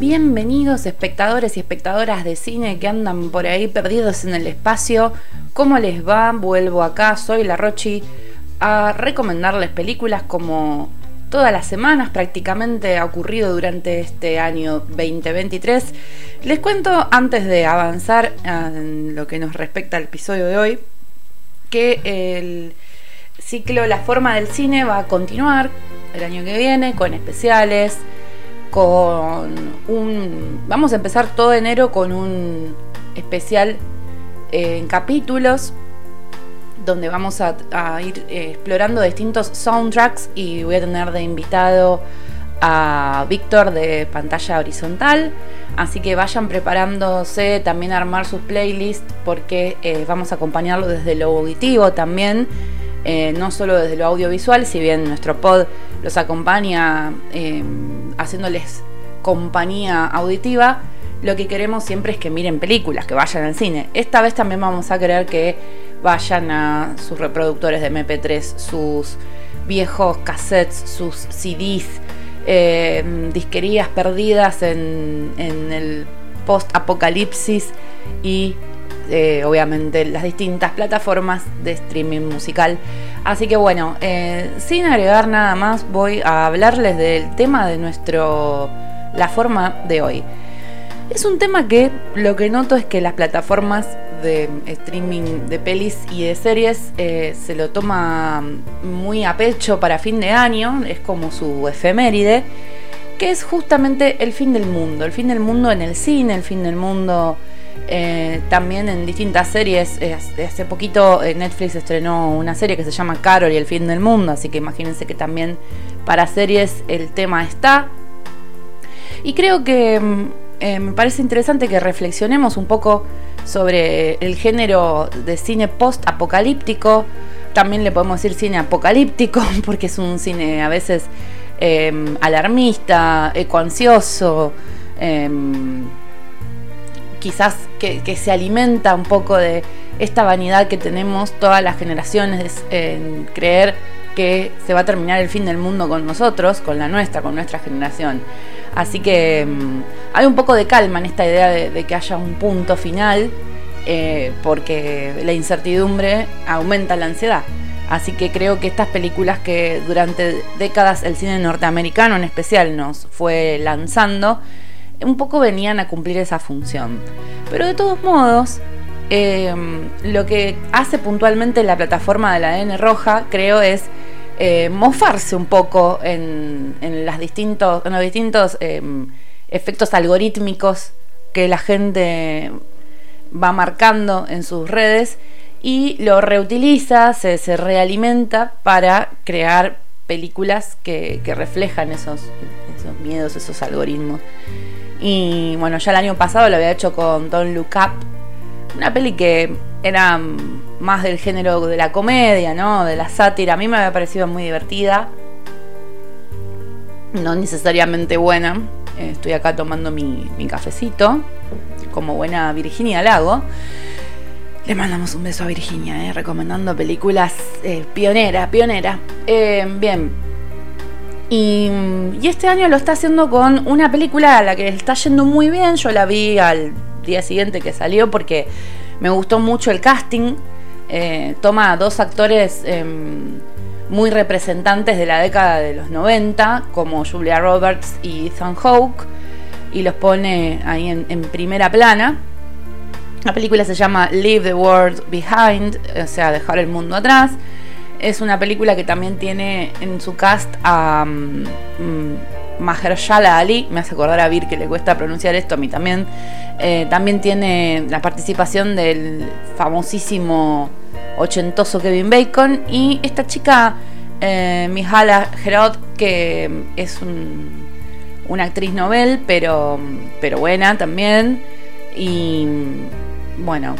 Bienvenidos espectadores y espectadoras de cine que andan por ahí perdidos en el espacio. ¿Cómo les va? Vuelvo acá, soy la Rochi, a recomendarles películas como todas las semanas prácticamente ha ocurrido durante este año 2023. Les cuento antes de avanzar en lo que nos respecta al episodio de hoy que el ciclo La forma del cine va a continuar el año que viene con especiales, con un... Vamos a empezar todo enero con un especial en capítulos donde vamos a, ir eh, explorando distintos soundtracks y voy a tener de invitado a Víctor de pantalla horizontal, así que vayan preparándose también a armar sus playlists porque eh, vamos a acompañarlo desde lo auditivo también, eh, no solo desde lo audiovisual, si bien nuestro pod los acompaña haciéndoles compañía auditiva, lo que queremos siempre es que miren películas, que vayan al cine. Esta vez también vamos a querer que vayan a sus reproductores de MP3, sus viejos cassettes, sus CDs, eh, disquerías perdidas en, el post-apocalipsis y eh, obviamente las distintas plataformas de streaming musical. Así que bueno, eh, sin agregar nada más, voy a hablarles del tema de nuestro la forma de hoy. Es un tema que lo que noto es que las plataformas de streaming de pelis y de series eh, se lo toma muy a pecho para fin de año, es como su efeméride, que es justamente el fin del mundo, el fin del mundo en el cine, el fin del mundo eh, también en distintas series. Eh, hace poquito Netflix estrenó una serie que se llama Carol y el fin del mundo, así que imagínense que también para series el tema está. Y creo que mm, eh, me parece interesante que reflexionemos un poco sobre el género de cine post-apocalíptico. También le podemos decir cine apocalíptico, porque es un cine a veces em, alarmista, ecoansioso, em, quizás que, se alimenta un poco de esta vanidad que tenemos todas las generaciones en creer que se va a terminar el fin del mundo con nosotros, con la nuestra, con nuestra generación. Así que mm, hay un poco de calma en esta idea de, que haya un punto final, eh, porque la incertidumbre aumenta la ansiedad. Así que creo que estas películas que durante décadas el cine norteamericano en especial nos fue lanzando, un poco venían a cumplir esa función. Pero de todos modos, eh, lo que hace puntualmente la plataforma de la N roja, creo, es eh, mofarse un poco en, las distintos, los distintos em, efectos algorítmicos que la gente va marcando en sus redes y lo reutiliza, se, realimenta para crear películas que, reflejan esos, esos, miedos, esos algoritmos. Y bueno, ya el año pasado lo había hecho con Don't Look Up, una peli que era más del género de la comedia, ¿no? De la sátira. A mí me había parecido muy divertida. No necesariamente buena. Estoy acá tomando mi, cafecito. Como buena Virginia Lago. Le mandamos un beso a Virginia, eh, recomendando películas eh, pioneras, pionera. bien. Y, y este año lo está haciendo con una película a la que está yendo muy bien. Yo la vi al día siguiente que salió porque me gustó mucho el casting. Eh, toma dos actores em, muy representantes de la década de los 90, como Julia Roberts y Ethan Hawke, y los pone ahí en, primera plana. La película se llama Leave the World Behind, o sea, dejar el mundo atrás. Es una película que también tiene en su cast a mm, mm, Mahershala Ali, me hace acordar a Vir que le cuesta pronunciar esto, a mí también. Eh, también tiene la participación del famosísimo ochentoso Kevin Bacon y esta chica, eh, Mihala Herod, que es una actriz novel, pero, pero buena también. Y bueno,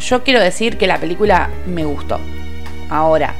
yo quiero decir que la película me gustó. Ahora,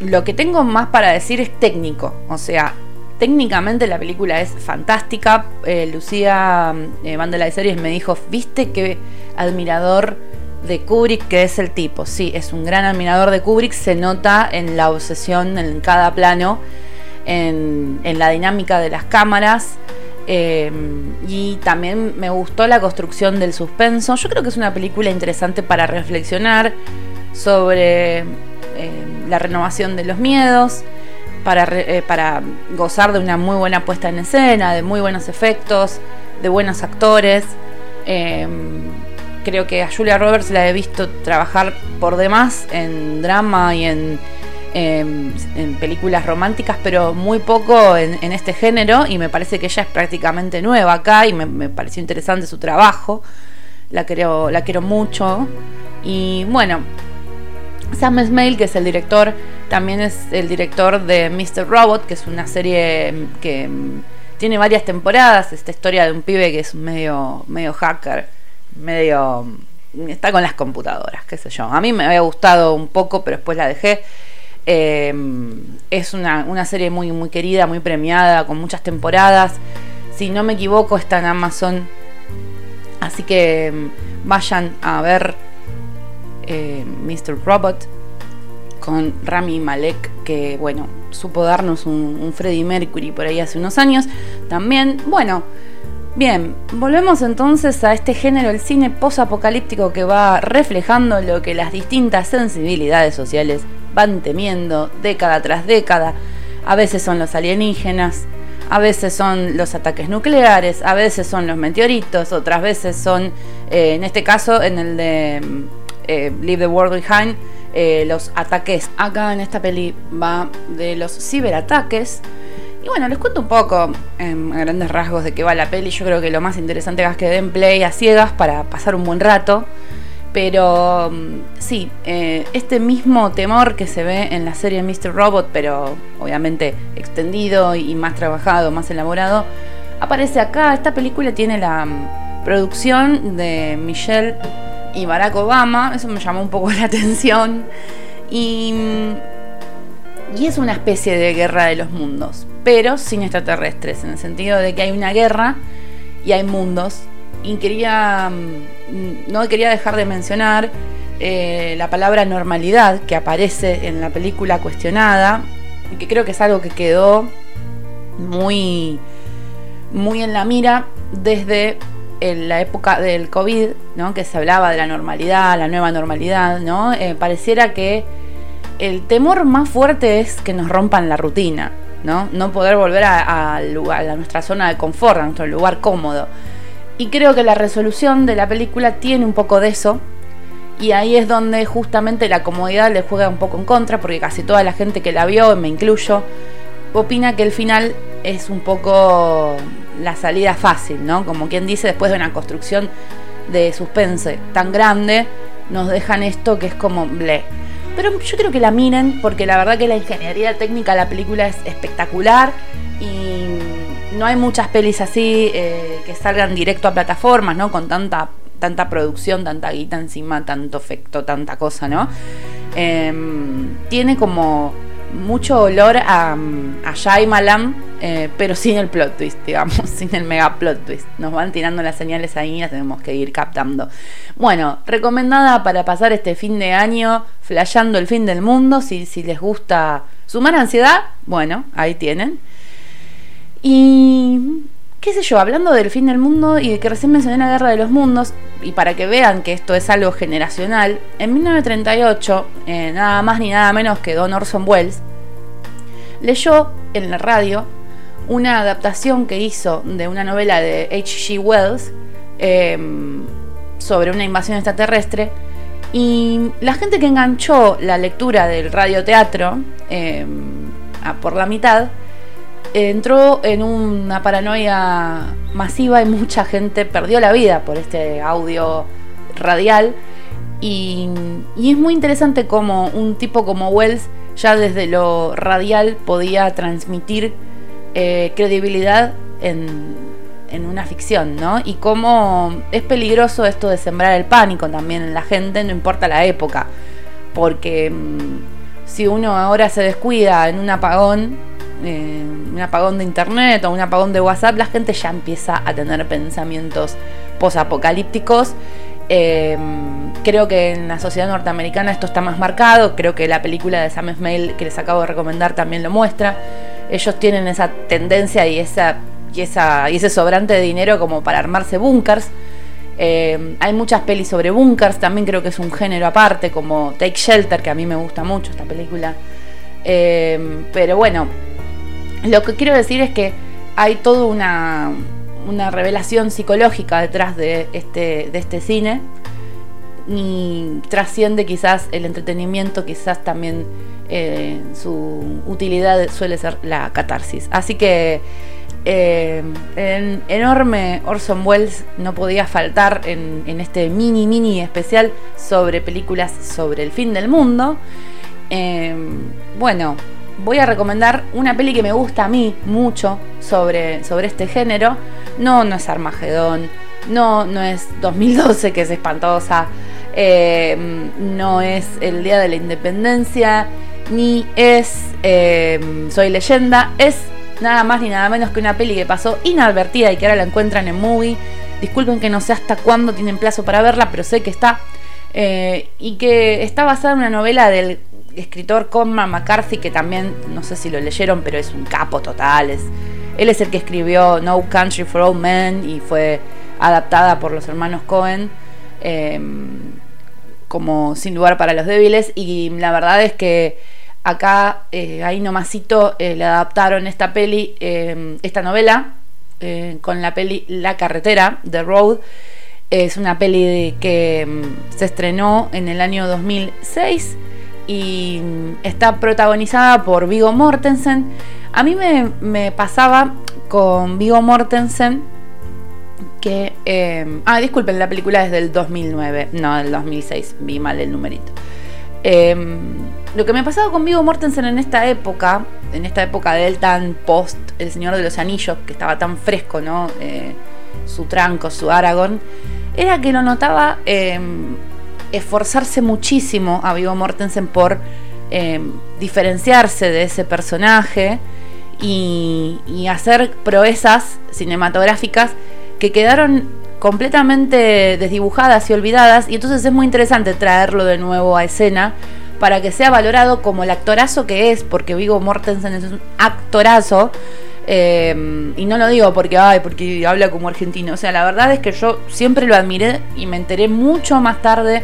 lo que tengo más para decir es técnico, o sea, Técnicamente la película es fantástica. Eh, Lucía eh, de Series me dijo, ¿viste qué admirador de Kubrick que es el tipo? Sí, es un gran admirador de Kubrick, se nota en la obsesión en cada plano, en, la dinámica de las cámaras. Eh, y también me gustó la construcción del suspenso. Yo creo que es una película interesante para reflexionar sobre la renovación de los miedos, para, para gozar de una muy buena puesta en escena, de muy buenos efectos, de buenos actores. creo que a Julia Roberts la he visto trabajar por demás en drama y en en películas románticas, pero muy poco en, este género y me parece que ella es prácticamente nueva acá y me, pareció interesante su trabajo. La quiero, la quiero mucho. Y bueno, Sam Smale, que es el director, también es el director de Mr. Robot, que es una serie que tiene varias temporadas. Esta historia de un pibe que es medio, medio hacker, medio. está con las computadoras, qué sé yo. A mí me había gustado un poco, pero después la dejé. Eh, es una, serie muy, muy querida, muy premiada, con muchas temporadas. Si no me equivoco, está en Amazon. Así que mm, vayan a ver eh, Mr. Robot con Rami Malek, que bueno, supo darnos un, un Freddie Mercury por ahí hace unos años. También, bueno, Bien, volvemos entonces a este género, el cine posapocalíptico que va reflejando lo que las distintas sensibilidades sociales van temiendo década tras década. A veces son los alienígenas, a veces son los ataques nucleares, a veces son los meteoritos, otras veces son, eh, en este caso, en el de eh, Leave the World Behind, eh, los ataques. Acá en esta peli va de los ciberataques. Y bueno, les cuento un poco en grandes rasgos de qué va la peli. Yo creo que lo más interesante es que den play a ciegas para pasar un buen rato. Pero mm, sí, eh, este mismo temor que se ve en la serie Mr. Robot, pero obviamente extendido y más trabajado, más elaborado, aparece acá. Esta película tiene la mm, producción de Michelle y Barack Obama, eso me llamó un poco la atención. Y, mm, y es una especie de guerra de los mundos, pero sin extraterrestres, en el sentido de que hay una guerra y hay mundos y quería, mm, no quería dejar de mencionar eh, la palabra normalidad que aparece en la película cuestionada, que creo que es algo que quedó muy, muy en la mira desde la época del COVID, ¿no? que se hablaba de la normalidad, la nueva normalidad, ¿no? Eh, pareciera que el temor más fuerte es que nos rompan la rutina, ¿no? No poder volver a, lugar, a nuestra zona de confort, a nuestro lugar cómodo. Y creo que la resolución de la película tiene un poco de eso. Y ahí es donde justamente la comodidad le juega un poco en contra, porque casi toda la gente que la vio, me incluyo, opina que el final es un poco la salida fácil, ¿no? Como quien dice, después de una construcción de suspense tan grande, nos dejan esto que es como ble. Pero yo creo que la miren, porque la verdad que la ingeniería técnica de la película es espectacular y no hay muchas pelis así eh, que salgan directo a plataformas, ¿no? Con tanta, tanta producción, tanta guita encima, tanto efecto, tanta cosa, ¿no? Em, tiene como mucho olor a, a Shyamalan, eh, pero sin el plot twist, digamos, sin el mega plot twist. Nos van tirando las señales ahí y las tenemos que ir captando. Bueno, recomendada para pasar este fin de año, flasheando el fin del mundo. Si, si les gusta sumar ansiedad, bueno, ahí tienen. Y qué sé yo, hablando del fin del mundo y de que recién mencioné la guerra de los mundos, y para que vean que esto es algo generacional, en 1938, eh, nada más ni nada menos que Don Orson Welles, leyó en la radio una adaptación que hizo de una novela de H.G. Wells em, sobre una invasión extraterrestre. Y la gente que enganchó la lectura del radioteatro eh, por la mitad entró en una paranoia masiva y mucha gente perdió la vida por este audio radial. Y, es muy interesante como un tipo como Wells ya desde lo radial podía transmitir eh, credibilidad en, en, una ficción, ¿no? Y cómo es peligroso esto de sembrar el pánico también en la gente, no importa la época, porque mm, si uno ahora se descuida en un apagón, eh, un apagón de internet o un apagón de WhatsApp, la gente ya empieza a tener pensamientos posapocalípticos. Eh, creo que en la sociedad norteamericana esto está más marcado. Creo que la película de Sam Smale que les acabo de recomendar también lo muestra. Ellos tienen esa tendencia y esa y, esa, y ese sobrante de dinero como para armarse bunkers. Eh, hay muchas pelis sobre bunkers, también creo que es un género aparte, como Take Shelter, que a mí me gusta mucho esta película. Pero bueno, lo que quiero decir es que hay toda una, una revelación psicológica detrás de este, de este cine y trasciende quizás el entretenimiento, quizás también eh, su utilidad suele ser la catarsis. Así que eh, en enorme Orson Welles no podía faltar en, este mini mini especial sobre películas sobre el fin del mundo. Eh, bueno, voy a recomendar una peli que me gusta a mí mucho sobre, sobre este género. No, no es Armagedón, no, no es 2012 que es espantosa, no es el Día de la Independencia, ni es Soy leyenda, es nada más ni nada menos que una peli que pasó inadvertida y que ahora la encuentran en movie. Disculpen que no sé hasta cuándo tienen plazo para verla, pero sé que está. Eh, y que está basada en una novela del escritor Conman McCarthy, que también, no sé si lo leyeron, pero es un capo total. Es, él es el que escribió No Country for Old Men y fue adaptada por los hermanos Cohen em, como Sin lugar para los débiles. Y la verdad es que Acá, eh, ahí nomasito, eh, le adaptaron esta peli, eh, esta novela, con la peli La carretera, The Road. Es una peli que mm, se estrenó en el año 2006 y está protagonizada por Vigo Mortensen. A mí me, pasaba con Vigo Mortensen que... ah, disculpen, la película es del 2009, no del 2006, vi mal el numerito. Lo que me pasaba con Vigo Mortensen en esta época, en esta época de él tan post El Señor de los Anillos, que estaba tan fresco, ¿no? Eh, su tranco, su Aragorn, era que lo notaba em, esforzarse muchísimo a Vigo Mortensen por em, diferenciarse de ese personaje y, y hacer proezas cinematográficas que quedaron completamente desdibujadas y olvidadas y entonces es muy interesante traerlo de nuevo a escena para que sea valorado como el actorazo que es, porque Vigo Mortensen es un actorazo. Eh, y no lo digo porque, ay, porque habla como argentino. O sea, la verdad es que yo siempre lo admiré y me enteré mucho más tarde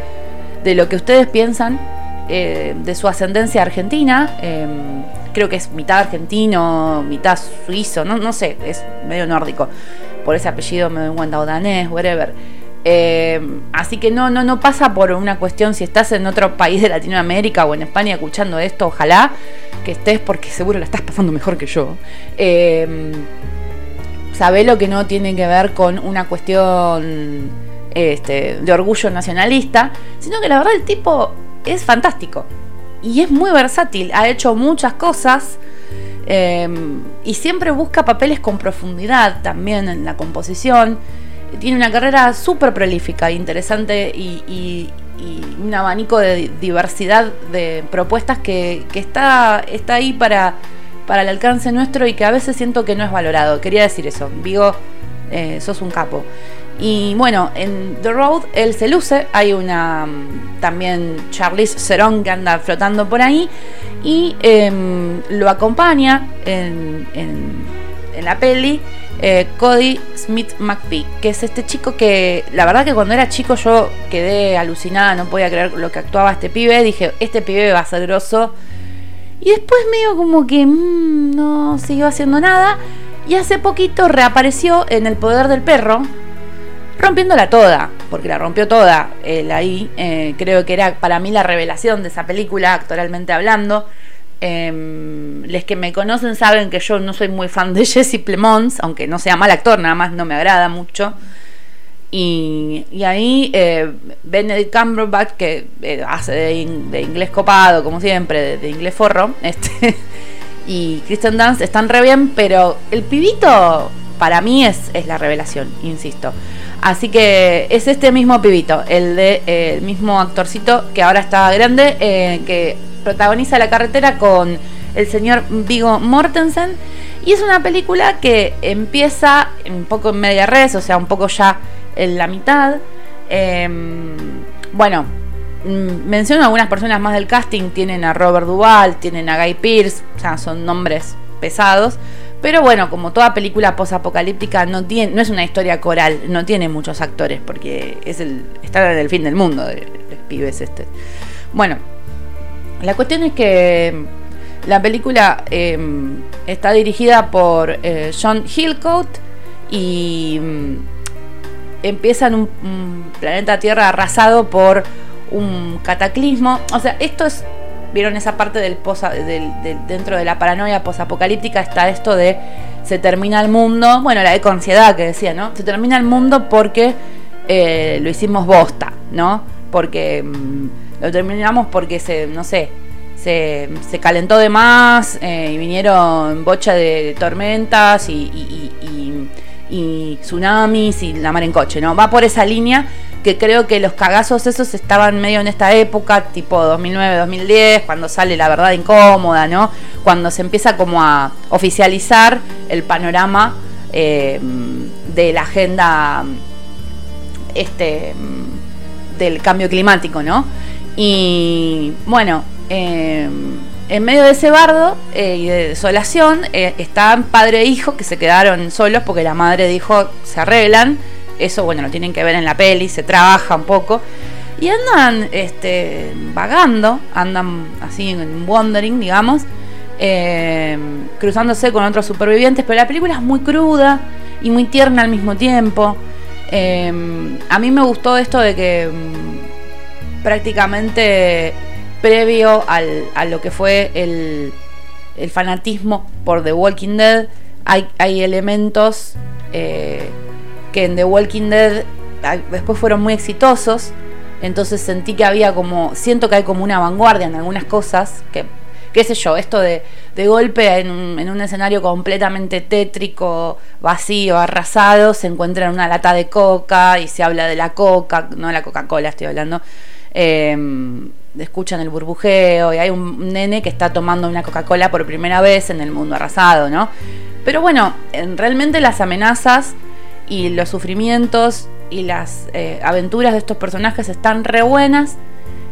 de lo que ustedes piensan eh, de su ascendencia argentina. Eh, creo que es mitad argentino, mitad suizo, no, no sé, es medio nórdico. Por ese apellido me doy cuenta, o danés, whatever. Eh, así que no, no, no pasa por una cuestión si estás en otro país de Latinoamérica o en España escuchando esto, ojalá que estés porque seguro la estás pasando mejor que yo. Eh, lo que no tiene que ver con una cuestión este, de orgullo nacionalista, sino que la verdad el tipo es fantástico y es muy versátil, ha hecho muchas cosas. Eh, y siempre busca papeles con profundidad también en la composición tiene una carrera súper prolífica, interesante y, un abanico de diversidad de propuestas que, está, está ahí para, para el alcance nuestro y que a veces siento que no es valorado. Quería decir eso. Vigo, eh, sos un capo. Y bueno, en The Road él se luce, hay una mm, también Charlize Theron que anda flotando por ahí y em, lo acompaña en, en, en la peli eh, Cody Smith McPhee, que es este chico que la verdad que cuando era chico yo quedé alucinada, no podía creer lo que actuaba este pibe, dije, este pibe va a ser grosso. Y después medio como que mm, no siguió haciendo nada. Y hace poquito reapareció en El Poder del Perro, rompiéndola toda, porque la rompió toda él ahí. Eh, creo que era para mí la revelación de esa película, actualmente hablando. Eh, les que me conocen saben que yo no soy muy fan de Jesse Plemons, aunque no sea mal actor, nada más no me agrada mucho. Y, ahí eh, Benedict Cumberbatch, que eh, hace de, inglés copado, como siempre, de, inglés forro, este, y Kristen Dance están re bien, pero el pibito para mí es, es la revelación, insisto. Así que es este mismo pibito, el de el mismo actorcito que ahora está grande, que protagoniza la carretera con el señor Vigo Mortensen. Y es una película que empieza un poco en media res, o sea, un poco ya en la mitad. Em, bueno, mm, menciono algunas personas más del casting. Tienen a Robert Duvall, tienen a Guy Pearce, o sea, son nombres pesados. Pero bueno, como toda película posapocalíptica no no es una historia coral, no tiene muchos actores, porque es el. está en el fin del mundo de, de pibes este. Bueno, la cuestión es que la película em, está dirigida por eh, John Hillcoat y mm, empieza en un, planeta Tierra arrasado por un cataclismo. O sea, esto es. Vieron esa parte del, posa, dentro de la paranoia posapocalíptica está esto de se termina el mundo. Bueno, la ecoansiedad que decía, ¿no? Se termina el mundo porque eh, lo hicimos bosta, ¿no? Porque mm, lo terminamos porque se, no sé, se, calentó de más eh, y vinieron bocha de, tormentas y, tsunamis y la mar en coche, ¿no? Va por esa línea que creo que los cagazos esos estaban medio en esta época, tipo 2009-2010, cuando sale la verdad incómoda, ¿no? Cuando se empieza como a oficializar el panorama eh, de la agenda este, del cambio climático, ¿no? Y bueno, eh, en medio de ese bardo eh, y de desolación eh, estaban padre e hijo que se quedaron solos porque la madre dijo se arreglan. Eso, bueno, lo tienen que ver en la peli, se trabaja un poco. Y andan este, vagando, andan así en wandering, digamos, cruzándose con otros supervivientes. Pero la película es muy cruda y muy tierna al mismo tiempo. a mí me gustó esto de que mm, prácticamente previo al, a lo que fue el, el, fanatismo por The Walking Dead, hay, hay elementos eh, que en The Walking Dead después fueron muy exitosos. Entonces sentí que había como, siento que hay como una vanguardia en algunas cosas, que, qué sé yo, esto de, de golpe en un, en un, escenario completamente tétrico, vacío, arrasado, se encuentra en una lata de coca y se habla de la coca, no de la Coca-Cola estoy hablando, eh, escuchan el burbujeo y hay un nene que está tomando una Coca-Cola por primera vez en el mundo arrasado, ¿no? Pero bueno, realmente las amenazas y los sufrimientos y las eh, aventuras de estos personajes están re buenas.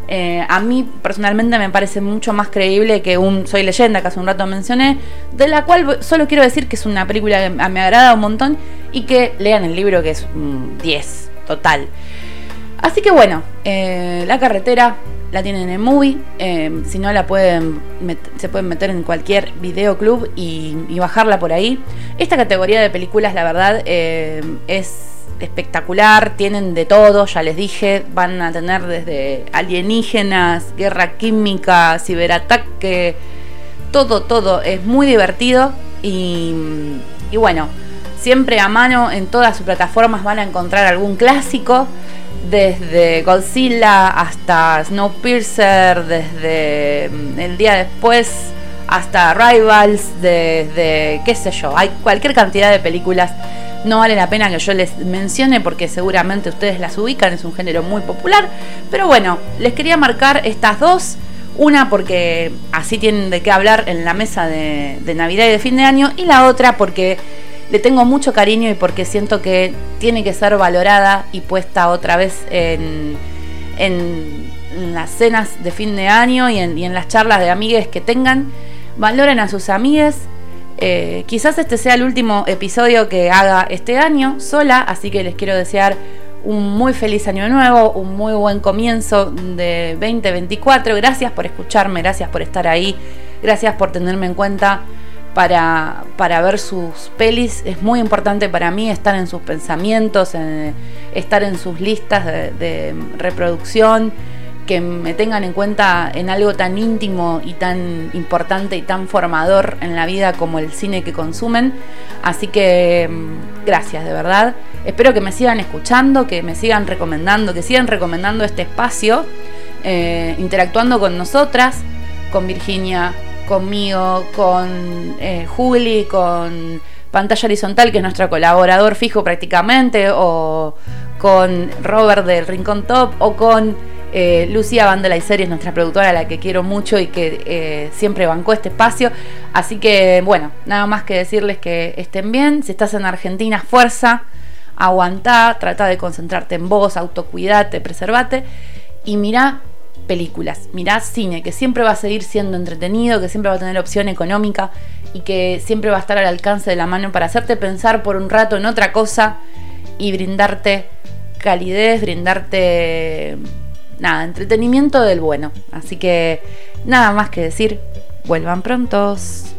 Eh, a mí personalmente me parece mucho más creíble que un Soy leyenda que hace un rato mencioné, de la cual solo quiero decir que es una película que me agrada un montón y que lean el libro que es 10 total. Así que bueno, eh, La Carretera la tienen en Movie, eh, si no la pueden se pueden meter en cualquier videoclub y, y bajarla por ahí. Esta categoría de películas, la verdad, eh, es espectacular, tienen de todo, ya les dije, van a tener desde alienígenas, guerra química, ciberataque, todo, todo, es muy divertido y, y bueno, siempre a mano en todas sus plataformas van a encontrar algún clásico desde Godzilla hasta Snowpiercer, desde mm, el día después hasta Rivals, desde qué sé yo, hay cualquier cantidad de películas. No vale la pena que yo les mencione porque seguramente ustedes las ubican, es un género muy popular. Pero bueno, les quería marcar estas dos. Una porque así tienen de qué hablar en la mesa de, de Navidad y de fin de año. Y la otra porque le tengo mucho cariño y porque siento que tiene que ser valorada y puesta otra vez en, en las cenas de fin de año y en, las charlas de amigues que tengan. Valoren a sus amigues. Eh, quizás este sea el último episodio que haga este año sola, así que les quiero desear un muy feliz año nuevo, un muy buen comienzo de 2024. Gracias por escucharme, gracias por estar ahí, gracias por tenerme en cuenta para, para, ver sus pelis. Es muy importante para mí estar en sus pensamientos, estar en sus listas de, reproducción, que me tengan en cuenta en algo tan íntimo y tan importante y tan formador en la vida como el cine que consumen. Así que mm, gracias, de verdad. Espero que me sigan escuchando, que me sigan recomendando, que sigan recomendando este espacio, eh, interactuando con nosotras, con Virginia, conmigo, con eh, Juli, con Pantalla Horizontal, que es nuestro colaborador fijo prácticamente, o con Robert del Rincón Top, o con eh, Lucía Bandela y Series, nuestra productora, a la que quiero mucho y que eh, siempre bancó este espacio. Así que, bueno, nada más que decirles que estén bien. Si estás en Argentina, fuerza, aguantá, trata de concentrarte en vos, autocuidate, preservate. Y mira películas, mirá cine, que siempre va a seguir siendo entretenido, que siempre va a tener opción económica y que siempre va a estar al alcance de la mano para hacerte pensar por un rato en otra cosa y brindarte calidez, brindarte nada, entretenimiento del bueno. Así que nada más que decir, vuelvan prontos.